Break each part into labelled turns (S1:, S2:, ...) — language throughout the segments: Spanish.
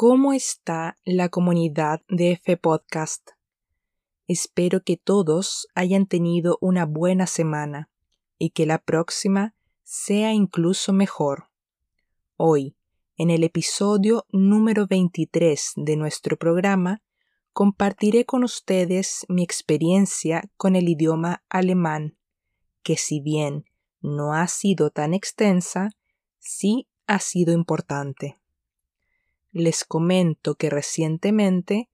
S1: ¿Cómo está la comunidad de F Podcast? Espero que todos hayan tenido una buena semana y que la próxima sea incluso mejor. Hoy, en el episodio número 23 de nuestro programa, compartiré con ustedes mi experiencia con el idioma alemán, que si bien no ha sido tan extensa, sí ha sido importante les comento que recientemente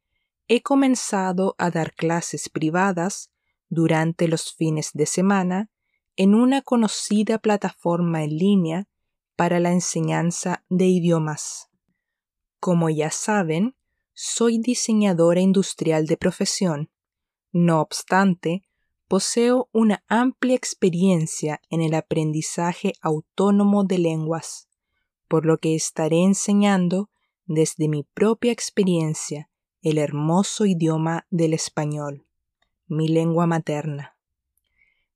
S1: he comenzado a dar clases privadas durante los fines de semana en una conocida plataforma en línea para la enseñanza de idiomas. Como ya saben, soy diseñadora industrial de profesión. No obstante, poseo una amplia experiencia en el aprendizaje autónomo de lenguas, por lo que estaré enseñando desde mi propia experiencia el hermoso idioma del español, mi lengua materna.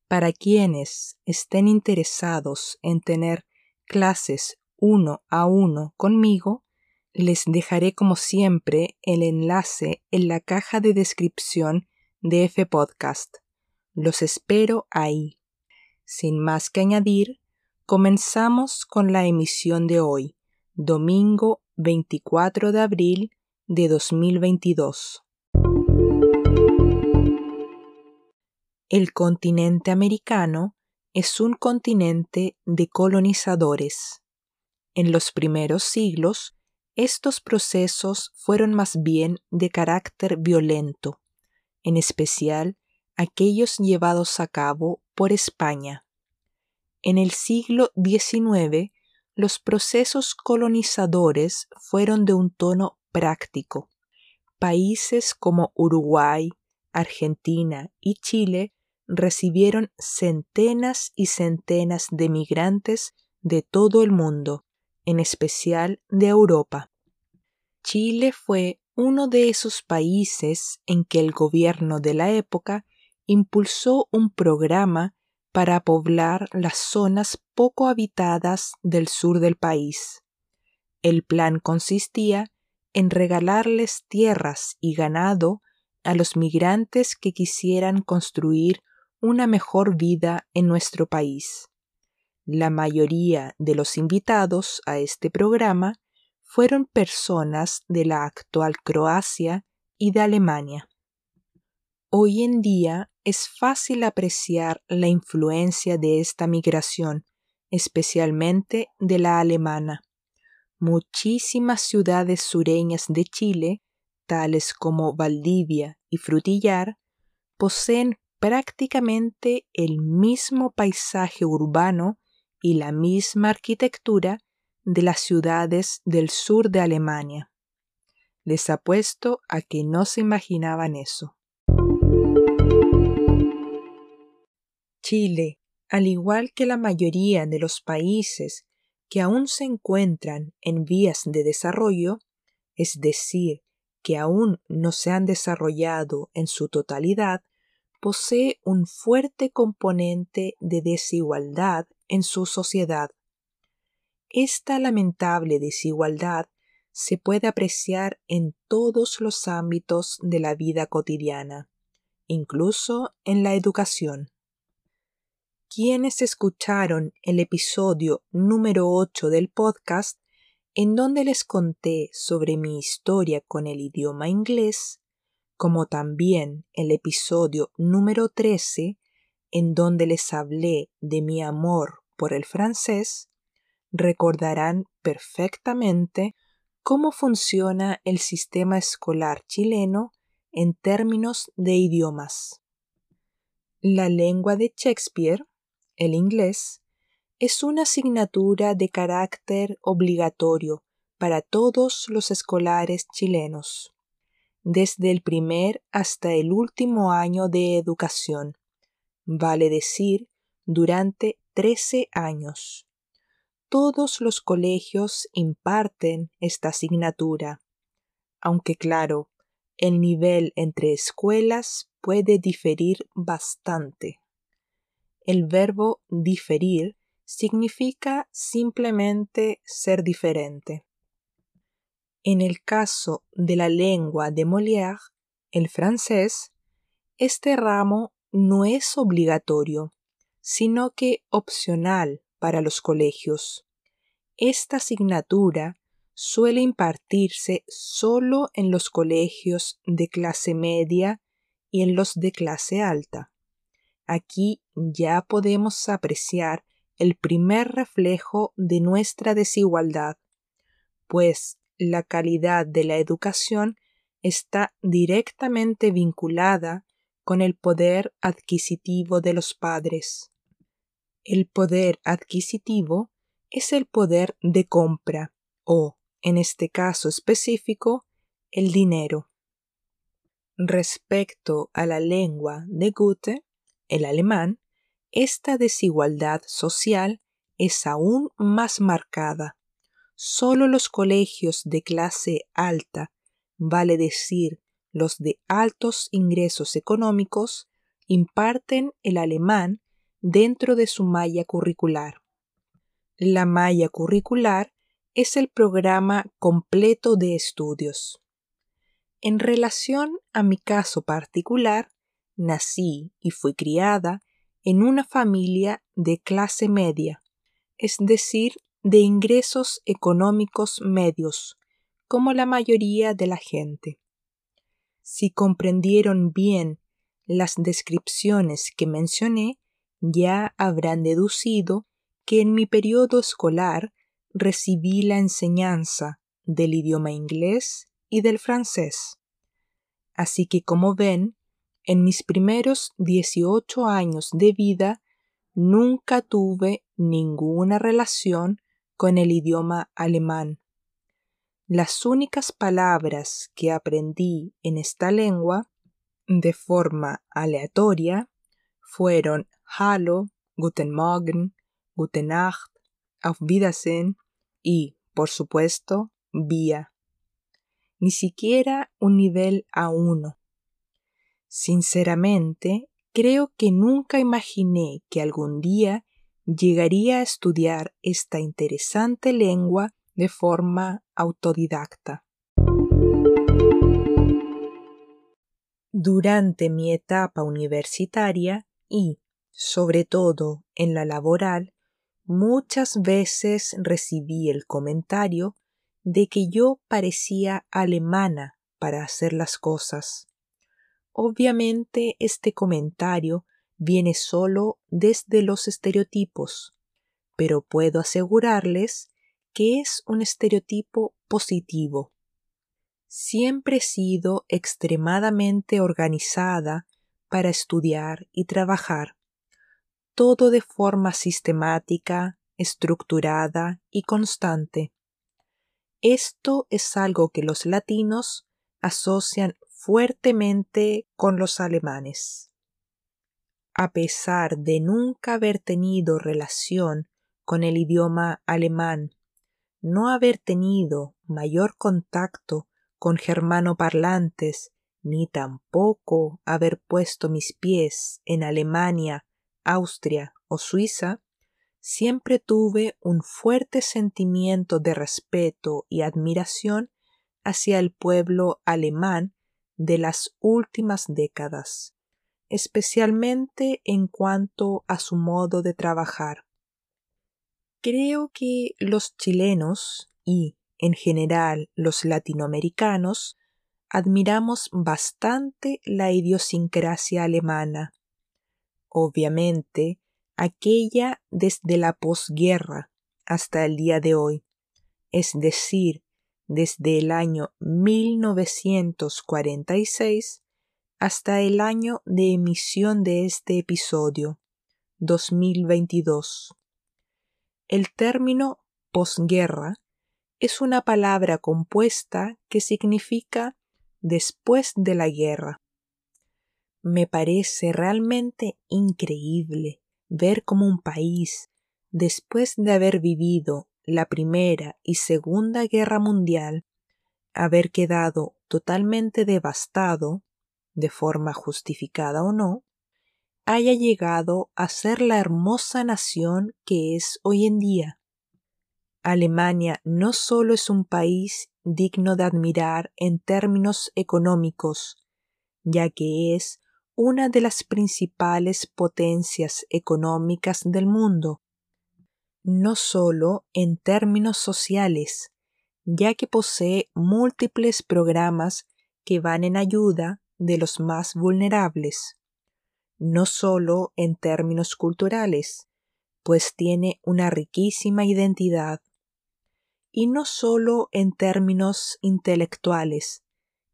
S1: Para quienes estén interesados en tener clases uno a uno conmigo, les dejaré como siempre el enlace en la caja de descripción de F Podcast. Los espero ahí. Sin más que añadir, comenzamos con la emisión de hoy, domingo 24 de abril de 2022. El continente americano es un continente de colonizadores. En los primeros siglos, estos procesos fueron más bien de carácter violento, en especial aquellos llevados a cabo por España. En el siglo XIX los procesos colonizadores fueron de un tono práctico. Países como Uruguay, Argentina y Chile recibieron centenas y centenas de migrantes de todo el mundo, en especial de Europa. Chile fue uno de esos países en que el gobierno de la época impulsó un programa para poblar las zonas poco habitadas del sur del país. El plan consistía en regalarles tierras y ganado a los migrantes que quisieran construir una mejor vida en nuestro país. La mayoría de los invitados a este programa fueron personas de la actual Croacia y de Alemania. Hoy en día es fácil apreciar la influencia de esta migración, especialmente de la alemana. Muchísimas ciudades sureñas de Chile, tales como Valdivia y Frutillar, poseen prácticamente el mismo paisaje urbano y la misma arquitectura de las ciudades del sur de Alemania. Les apuesto a que no se imaginaban eso. Chile, al igual que la mayoría de los países que aún se encuentran en vías de desarrollo, es decir, que aún no se han desarrollado en su totalidad, posee un fuerte componente de desigualdad en su sociedad. Esta lamentable desigualdad se puede apreciar en todos los ámbitos de la vida cotidiana, incluso en la educación quienes escucharon el episodio número 8 del podcast, en donde les conté sobre mi historia con el idioma inglés, como también el episodio número 13, en donde les hablé de mi amor por el francés, recordarán perfectamente cómo funciona el sistema escolar chileno en términos de idiomas. La lengua de Shakespeare el inglés, es una asignatura de carácter obligatorio para todos los escolares chilenos, desde el primer hasta el último año de educación, vale decir, durante 13 años. Todos los colegios imparten esta asignatura, aunque claro, el nivel entre escuelas puede diferir bastante. El verbo diferir significa simplemente ser diferente. En el caso de la lengua de Molière, el francés, este ramo no es obligatorio, sino que opcional para los colegios. Esta asignatura suele impartirse solo en los colegios de clase media y en los de clase alta. Aquí ya podemos apreciar el primer reflejo de nuestra desigualdad, pues la calidad de la educación está directamente vinculada con el poder adquisitivo de los padres. El poder adquisitivo es el poder de compra o, en este caso específico, el dinero. Respecto a la lengua de Goethe, el alemán, esta desigualdad social es aún más marcada. Solo los colegios de clase alta, vale decir los de altos ingresos económicos, imparten el alemán dentro de su malla curricular. La malla curricular es el programa completo de estudios. En relación a mi caso particular, nací y fui criada en una familia de clase media, es decir, de ingresos económicos medios, como la mayoría de la gente. Si comprendieron bien las descripciones que mencioné, ya habrán deducido que en mi periodo escolar recibí la enseñanza del idioma inglés y del francés. Así que como ven, en mis primeros 18 años de vida nunca tuve ninguna relación con el idioma alemán. Las únicas palabras que aprendí en esta lengua de forma aleatoria fueron Hallo, Guten Morgen, Gute Nacht, Auf Wiedersehen y, por supuesto, Vía. Ni siquiera un nivel A1. Sinceramente, creo que nunca imaginé que algún día llegaría a estudiar esta interesante lengua de forma autodidacta. Durante mi etapa universitaria y, sobre todo, en la laboral, muchas veces recibí el comentario de que yo parecía alemana para hacer las cosas. Obviamente este comentario viene solo desde los estereotipos, pero puedo asegurarles que es un estereotipo positivo. Siempre he sido extremadamente organizada para estudiar y trabajar, todo de forma sistemática, estructurada y constante. Esto es algo que los latinos asocian fuertemente con los alemanes. A pesar de nunca haber tenido relación con el idioma alemán, no haber tenido mayor contacto con germanoparlantes, ni tampoco haber puesto mis pies en Alemania, Austria o Suiza, siempre tuve un fuerte sentimiento de respeto y admiración hacia el pueblo alemán de las últimas décadas, especialmente en cuanto a su modo de trabajar. Creo que los chilenos y, en general, los latinoamericanos admiramos bastante la idiosincrasia alemana. Obviamente, aquella desde la posguerra hasta el día de hoy, es decir, desde el año 1946 hasta el año de emisión de este episodio, 2022. El término posguerra es una palabra compuesta que significa después de la guerra. Me parece realmente increíble ver cómo un país, después de haber vivido la Primera y Segunda Guerra Mundial, haber quedado totalmente devastado, de forma justificada o no, haya llegado a ser la hermosa nación que es hoy en día. Alemania no solo es un país digno de admirar en términos económicos, ya que es una de las principales potencias económicas del mundo, no solo en términos sociales, ya que posee múltiples programas que van en ayuda de los más vulnerables, no solo en términos culturales, pues tiene una riquísima identidad, y no solo en términos intelectuales,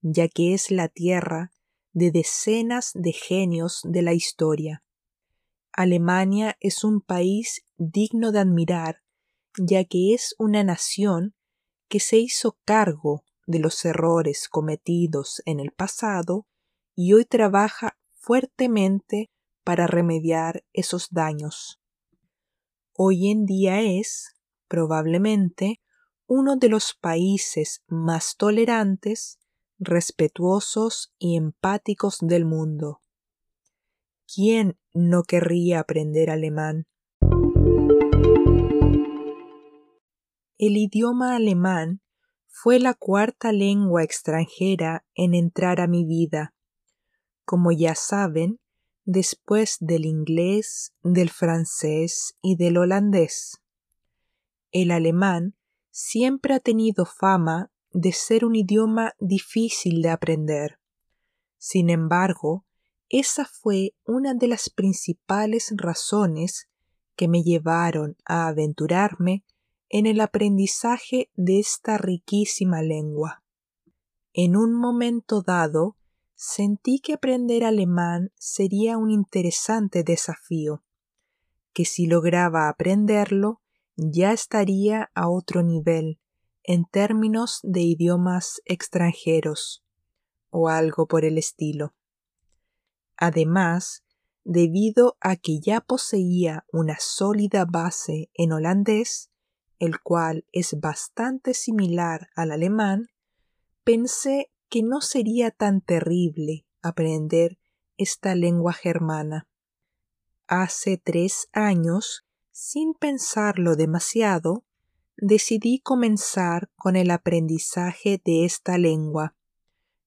S1: ya que es la tierra de decenas de genios de la historia. Alemania es un país digno de admirar, ya que es una nación que se hizo cargo de los errores cometidos en el pasado y hoy trabaja fuertemente para remediar esos daños. Hoy en día es, probablemente, uno de los países más tolerantes, respetuosos y empáticos del mundo. ¿Quién no querría aprender alemán? El idioma alemán fue la cuarta lengua extranjera en entrar a mi vida. Como ya saben, después del inglés, del francés y del holandés. El alemán siempre ha tenido fama de ser un idioma difícil de aprender. Sin embargo, esa fue una de las principales razones que me llevaron a aventurarme en el aprendizaje de esta riquísima lengua. En un momento dado, sentí que aprender alemán sería un interesante desafío, que si lograba aprenderlo, ya estaría a otro nivel en términos de idiomas extranjeros o algo por el estilo. Además, debido a que ya poseía una sólida base en holandés, el cual es bastante similar al alemán, pensé que no sería tan terrible aprender esta lengua germana. Hace tres años, sin pensarlo demasiado, decidí comenzar con el aprendizaje de esta lengua.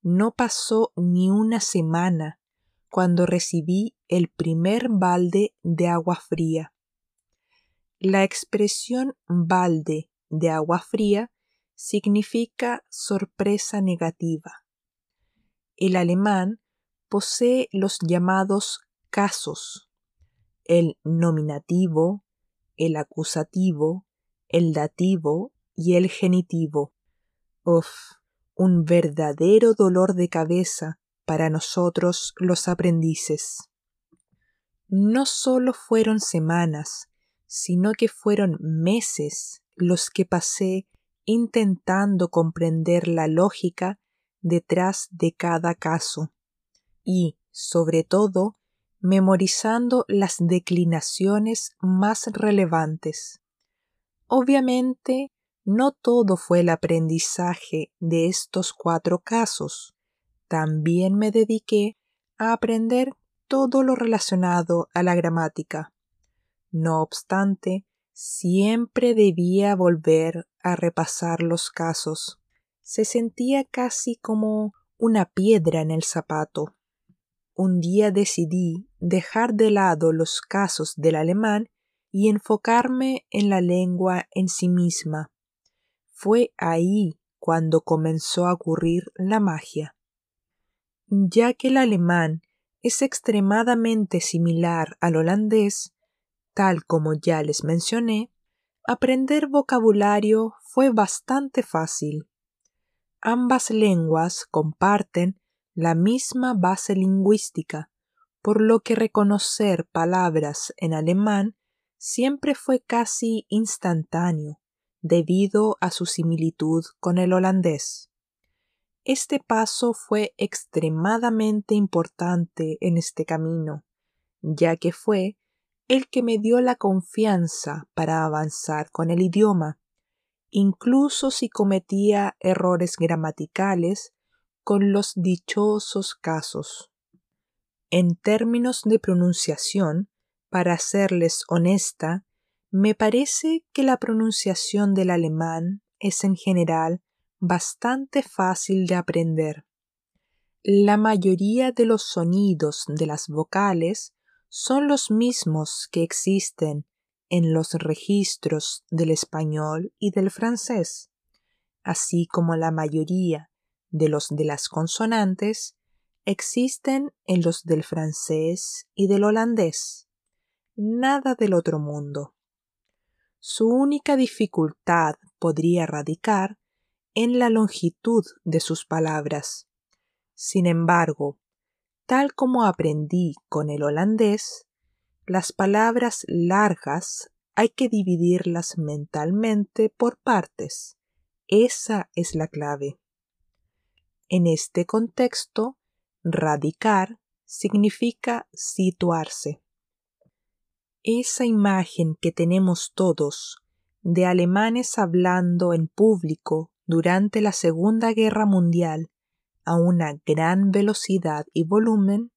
S1: No pasó ni una semana cuando recibí el primer balde de agua fría. La expresión balde de agua fría significa sorpresa negativa. El alemán posee los llamados casos, el nominativo, el acusativo, el dativo y el genitivo. Uf, un verdadero dolor de cabeza para nosotros los aprendices. No solo fueron semanas, sino que fueron meses los que pasé intentando comprender la lógica detrás de cada caso y, sobre todo, memorizando las declinaciones más relevantes. Obviamente, no todo fue el aprendizaje de estos cuatro casos también me dediqué a aprender todo lo relacionado a la gramática. No obstante, siempre debía volver a repasar los casos. Se sentía casi como una piedra en el zapato. Un día decidí dejar de lado los casos del alemán y enfocarme en la lengua en sí misma. Fue ahí cuando comenzó a ocurrir la magia ya que el alemán es extremadamente similar al holandés, tal como ya les mencioné, aprender vocabulario fue bastante fácil. Ambas lenguas comparten la misma base lingüística, por lo que reconocer palabras en alemán siempre fue casi instantáneo, debido a su similitud con el holandés. Este paso fue extremadamente importante en este camino, ya que fue el que me dio la confianza para avanzar con el idioma, incluso si cometía errores gramaticales con los dichosos casos. En términos de pronunciación, para serles honesta, me parece que la pronunciación del alemán es en general bastante fácil de aprender. La mayoría de los sonidos de las vocales son los mismos que existen en los registros del español y del francés, así como la mayoría de los de las consonantes existen en los del francés y del holandés. Nada del otro mundo. Su única dificultad podría radicar en la longitud de sus palabras. Sin embargo, tal como aprendí con el holandés, las palabras largas hay que dividirlas mentalmente por partes. Esa es la clave. En este contexto, radicar significa situarse. Esa imagen que tenemos todos de alemanes hablando en público durante la Segunda Guerra Mundial a una gran velocidad y volumen,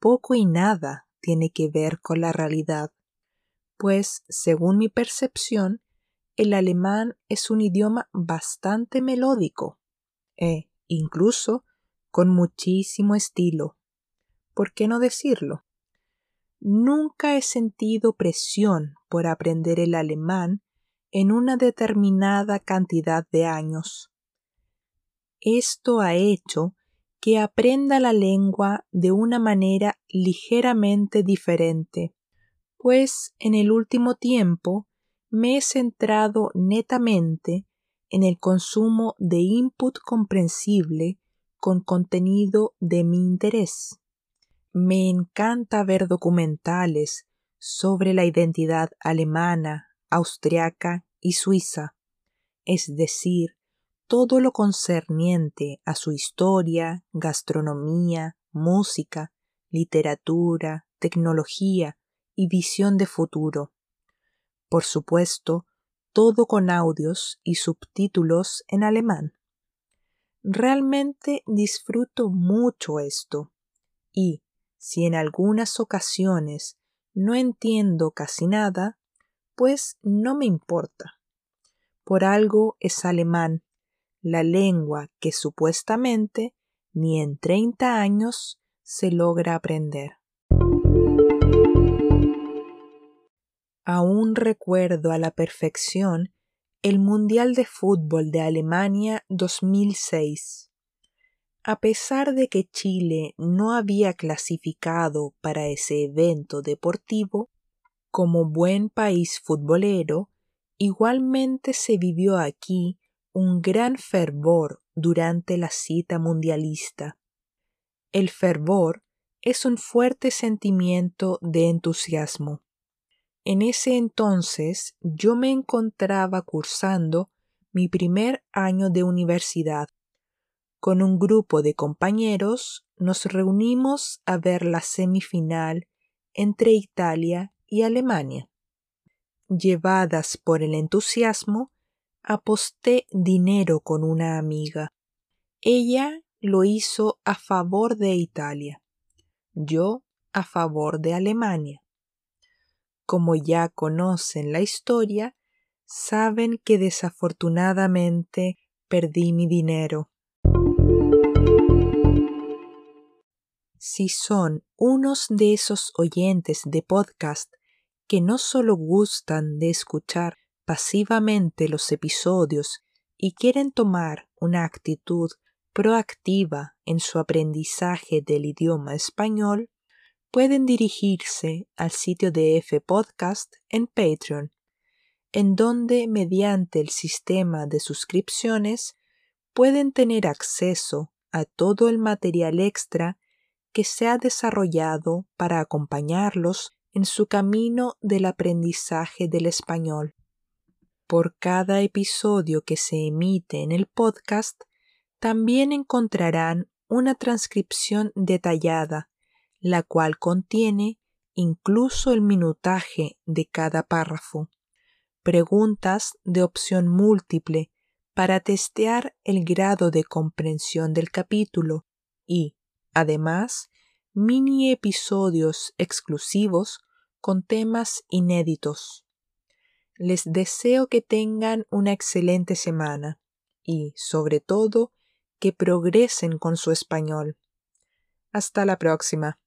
S1: poco y nada tiene que ver con la realidad, pues, según mi percepción, el alemán es un idioma bastante melódico e, incluso, con muchísimo estilo. ¿Por qué no decirlo? Nunca he sentido presión por aprender el alemán en una determinada cantidad de años. Esto ha hecho que aprenda la lengua de una manera ligeramente diferente, pues en el último tiempo me he centrado netamente en el consumo de input comprensible con contenido de mi interés. Me encanta ver documentales sobre la identidad alemana, austriaca y suiza, es decir, todo lo concerniente a su historia, gastronomía, música, literatura, tecnología y visión de futuro. Por supuesto, todo con audios y subtítulos en alemán. Realmente disfruto mucho esto y, si en algunas ocasiones no entiendo casi nada, pues no me importa. Por algo es alemán la lengua que supuestamente ni en 30 años se logra aprender. Aún recuerdo a la perfección el Mundial de Fútbol de Alemania 2006. A pesar de que Chile no había clasificado para ese evento deportivo, como buen país futbolero, igualmente se vivió aquí un gran fervor durante la cita mundialista. El fervor es un fuerte sentimiento de entusiasmo. En ese entonces yo me encontraba cursando mi primer año de universidad. Con un grupo de compañeros nos reunimos a ver la semifinal entre Italia y Alemania. Llevadas por el entusiasmo, aposté dinero con una amiga. Ella lo hizo a favor de Italia, yo a favor de Alemania. Como ya conocen la historia, saben que desafortunadamente perdí mi dinero. Si son unos de esos oyentes de podcast que no solo gustan de escuchar pasivamente los episodios y quieren tomar una actitud proactiva en su aprendizaje del idioma español, pueden dirigirse al sitio de F Podcast en Patreon, en donde mediante el sistema de suscripciones pueden tener acceso a todo el material extra que se ha desarrollado para acompañarlos en su camino del aprendizaje del español. Por cada episodio que se emite en el podcast, también encontrarán una transcripción detallada, la cual contiene incluso el minutaje de cada párrafo, preguntas de opción múltiple para testear el grado de comprensión del capítulo y, además, mini episodios exclusivos con temas inéditos. Les deseo que tengan una excelente semana y, sobre todo, que progresen con su español. Hasta la próxima.